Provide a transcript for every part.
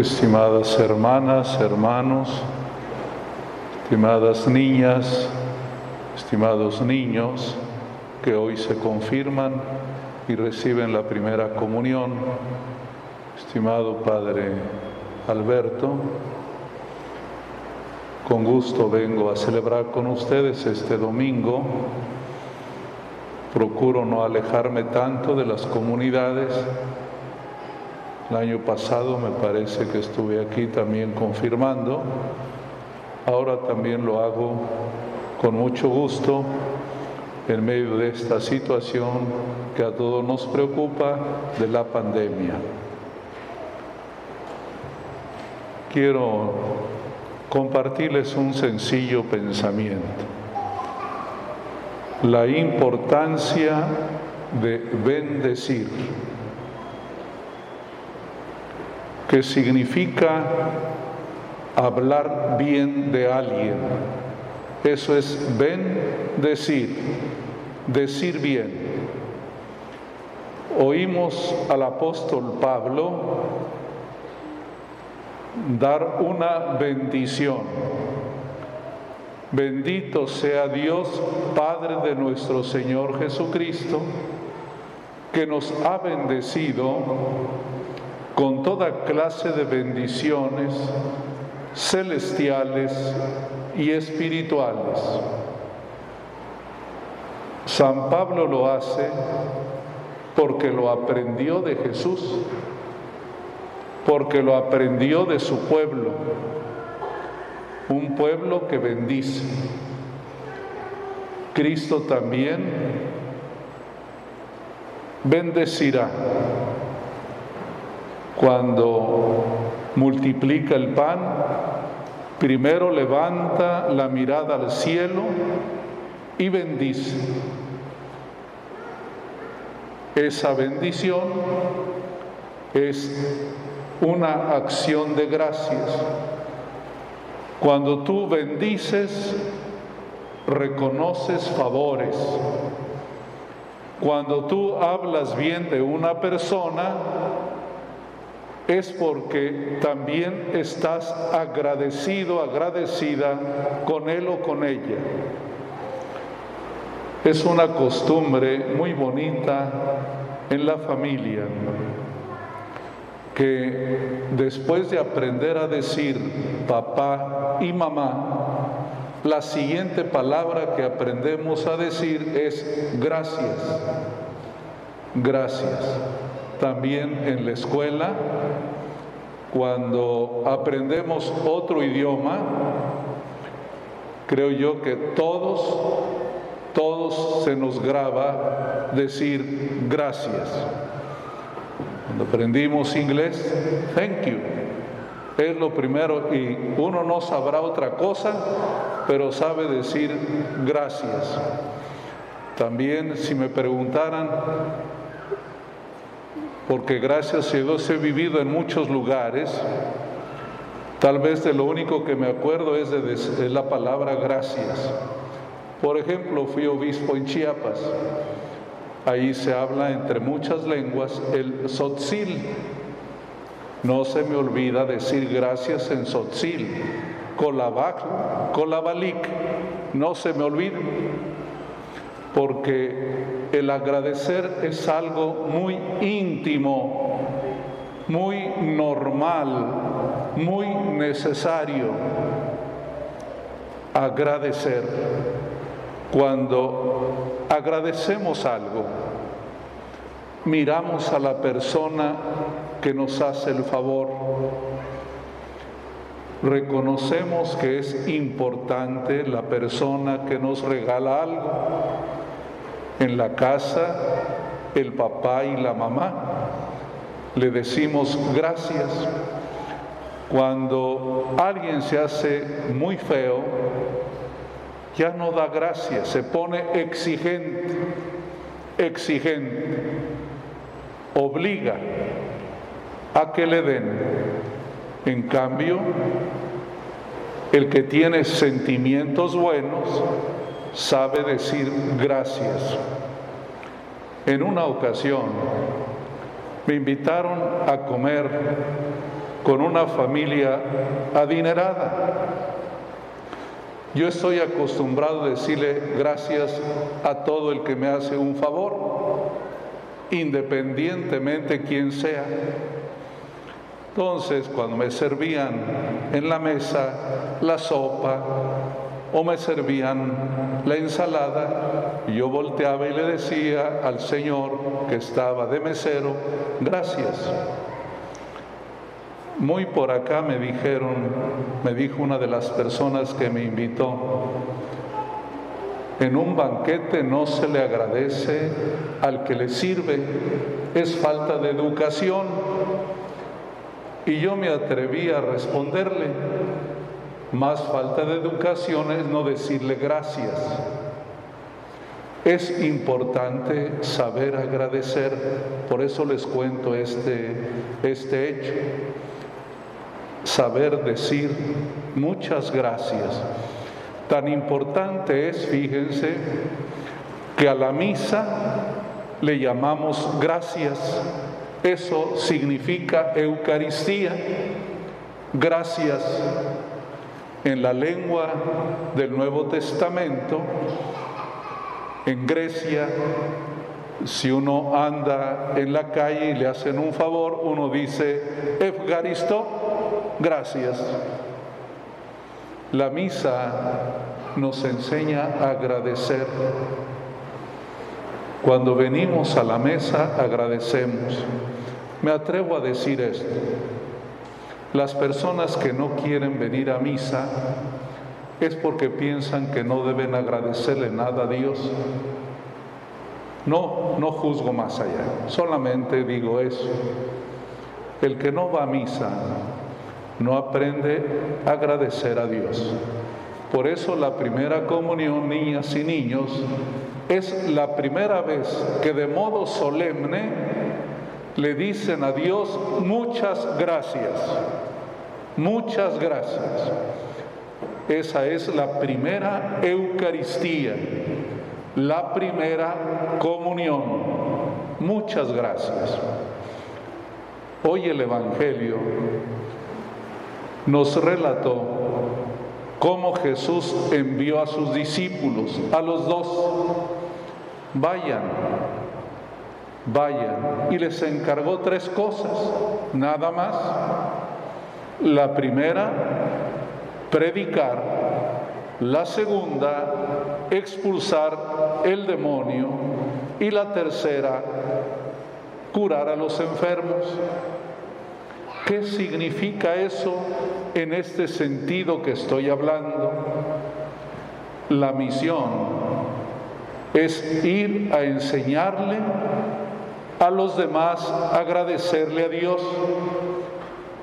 estimadas hermanas, hermanos, estimadas niñas, estimados niños que hoy se confirman y reciben la primera comunión, estimado Padre Alberto, con gusto vengo a celebrar con ustedes este domingo. Procuro no alejarme tanto de las comunidades el año pasado me parece que estuve aquí también confirmando. Ahora también lo hago con mucho gusto en medio de esta situación que a todos nos preocupa de la pandemia. Quiero compartirles un sencillo pensamiento. La importancia de bendecir que significa hablar bien de alguien. Eso es bendecir, decir bien. Oímos al apóstol Pablo dar una bendición. Bendito sea Dios, Padre de nuestro Señor Jesucristo, que nos ha bendecido con toda clase de bendiciones celestiales y espirituales. San Pablo lo hace porque lo aprendió de Jesús, porque lo aprendió de su pueblo, un pueblo que bendice. Cristo también bendecirá cuando multiplica el pan, primero levanta la mirada al cielo y bendice. Esa bendición es una acción de gracias. Cuando tú bendices, reconoces favores. Cuando tú hablas bien de una persona, es porque también estás agradecido, agradecida con él o con ella. Es una costumbre muy bonita en la familia que después de aprender a decir papá y mamá, la siguiente palabra que aprendemos a decir es gracias. Gracias también en la escuela, cuando aprendemos otro idioma, creo yo que todos, todos se nos graba decir gracias. Cuando aprendimos inglés, thank you. Es lo primero y uno no sabrá otra cosa, pero sabe decir gracias. También si me preguntaran, porque gracias a Dios he vivido en muchos lugares. Tal vez de lo único que me acuerdo es de, la palabra gracias. Por ejemplo, fui obispo en Chiapas. Ahí se habla entre muchas lenguas el sotzil. No se me olvida decir gracias en sotzil. Colabak, colabalik. No se me olvida. Porque el agradecer es algo muy íntimo, muy normal, muy necesario. Agradecer. Cuando agradecemos algo, miramos a la persona que nos hace el favor, reconocemos que es importante la persona que nos regala algo, en la casa, el papá y la mamá. Le decimos gracias. Cuando alguien se hace muy feo, ya no da gracias, se pone exigente, exigente, obliga a que le den. En cambio, el que tiene sentimientos buenos sabe decir gracias. En una ocasión me invitaron a comer con una familia adinerada. Yo estoy acostumbrado a decirle gracias a todo el que me hace un favor, independientemente quién sea. Entonces, cuando me servían en la mesa la sopa o me servían la ensalada, yo volteaba y le decía al Señor que estaba de mesero, gracias. Muy por acá me dijeron, me dijo una de las personas que me invitó, en un banquete no se le agradece al que le sirve, es falta de educación. Y yo me atreví a responderle, más falta de educación es no decirle gracias. Es importante saber agradecer, por eso les cuento este, este hecho. Saber decir muchas gracias. Tan importante es, fíjense, que a la misa le llamamos gracias eso significa Eucaristía. Gracias. En la lengua del Nuevo Testamento, en Grecia, si uno anda en la calle y le hacen un favor, uno dice, Efgaristo, gracias. La misa nos enseña a agradecer. Cuando venimos a la mesa, agradecemos. Me atrevo a decir esto. Las personas que no quieren venir a misa es porque piensan que no deben agradecerle nada a Dios. No, no juzgo más allá, solamente digo eso. El que no va a misa no aprende a agradecer a Dios. Por eso la primera comunión, niñas y niños, es la primera vez que de modo solemne le dicen a Dios muchas gracias, muchas gracias. Esa es la primera Eucaristía, la primera comunión. Muchas gracias. Hoy el Evangelio nos relató cómo Jesús envió a sus discípulos, a los dos, vayan vayan. Y les encargó tres cosas, nada más. La primera, predicar. La segunda, expulsar el demonio. Y la tercera, curar a los enfermos. ¿Qué significa eso en este sentido que estoy hablando? La misión es ir a enseñarle a los demás agradecerle a Dios.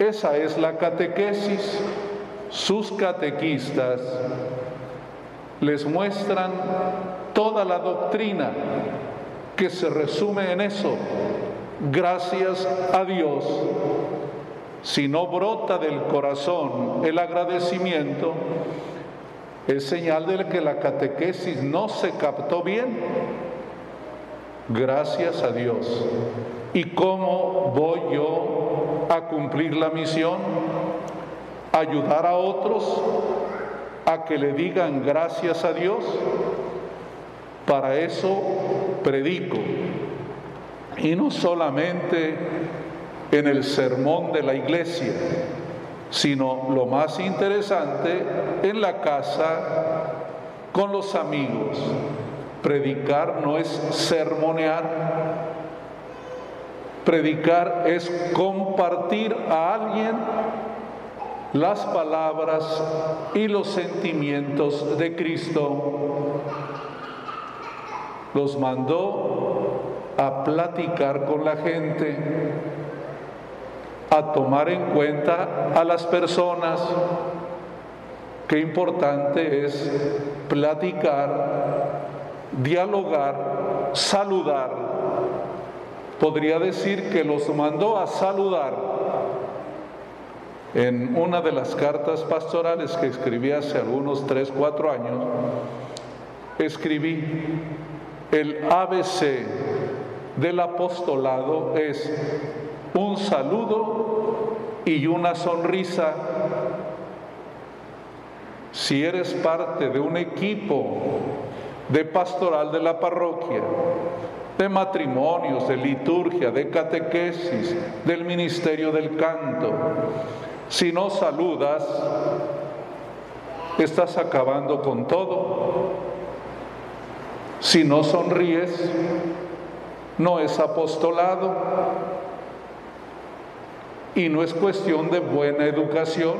Esa es la catequesis. Sus catequistas les muestran toda la doctrina que se resume en eso. Gracias a Dios. Si no brota del corazón el agradecimiento, es señal de que la catequesis no se captó bien Gracias a Dios. ¿Y cómo voy yo a cumplir la misión? Ayudar a otros a que le digan gracias a Dios. Para eso predico. Y no solamente en el sermón de la iglesia, sino lo más interesante, en la casa, con los amigos, Predicar no es sermonear. Predicar es compartir a alguien las palabras y los sentimientos de Cristo. Los mandó a platicar con la gente, a tomar en cuenta a las personas. Qué importante es platicar dialogar, saludar. Podría decir que los mandó a saludar. En una de las cartas pastorales que escribí hace algunos tres, cuatro años, escribí, el ABC del apostolado es un saludo y una sonrisa. Si eres parte de un equipo de pastoral de la parroquia, de matrimonios, de liturgia, de catequesis, del ministerio del canto, si no saludas, estás acabando con todo. Si no sonríes, no es apostolado y no es cuestión de buena educación,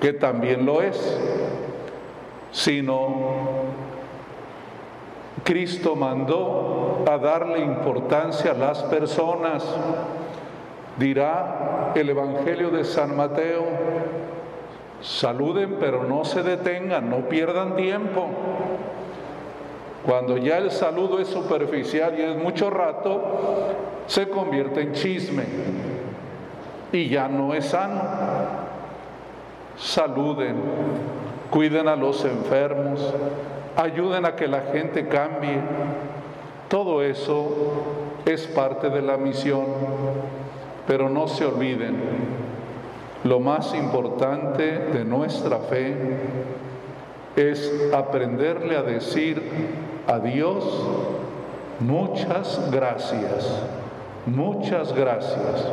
que también lo es, sino Cristo mandó a darle importancia a las personas. Dirá el Evangelio de San Mateo, saluden pero no se detengan, no pierdan tiempo. Cuando ya el saludo es superficial y es mucho rato, se convierte en chisme y ya no es sano. Saluden, cuiden a los enfermos, ayuden a que la gente cambie. Todo eso es parte de la misión, pero no se olviden, lo más importante de nuestra fe es aprenderle a decir a Dios muchas gracias, muchas gracias.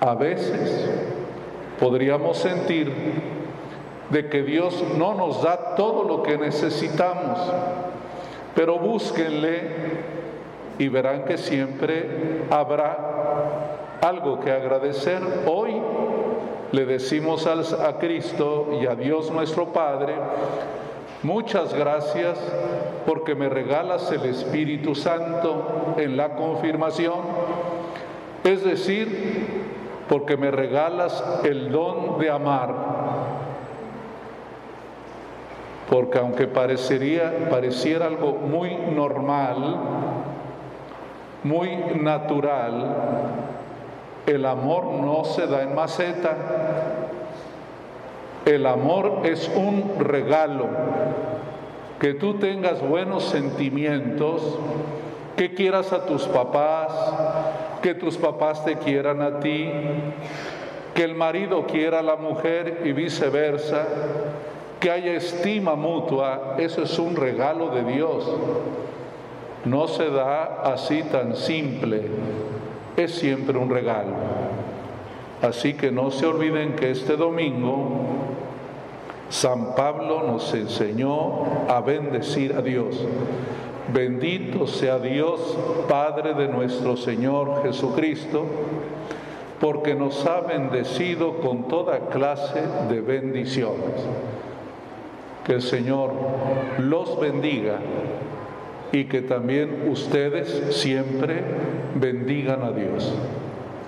A veces podríamos sentir de que Dios no nos da todo lo que necesitamos, pero búsquenle y verán que siempre habrá algo que agradecer. Hoy le decimos a Cristo y a Dios nuestro Padre, muchas gracias porque me regalas el Espíritu Santo en la confirmación, es decir, porque me regalas el don de amar porque aunque parecería, pareciera algo muy normal, muy natural, el amor no se da en maceta. El amor es un regalo. Que tú tengas buenos sentimientos, que quieras a tus papás, que tus papás te quieran a ti, que el marido quiera a la mujer y viceversa, que haya estima mutua, eso es un regalo de Dios. No se da así tan simple, es siempre un regalo. Así que no se olviden que este domingo San Pablo nos enseñó a bendecir a Dios. Bendito sea Dios, Padre de nuestro Señor Jesucristo, porque nos ha bendecido con toda clase de bendiciones. Que el Señor los bendiga y que también ustedes siempre bendigan a Dios.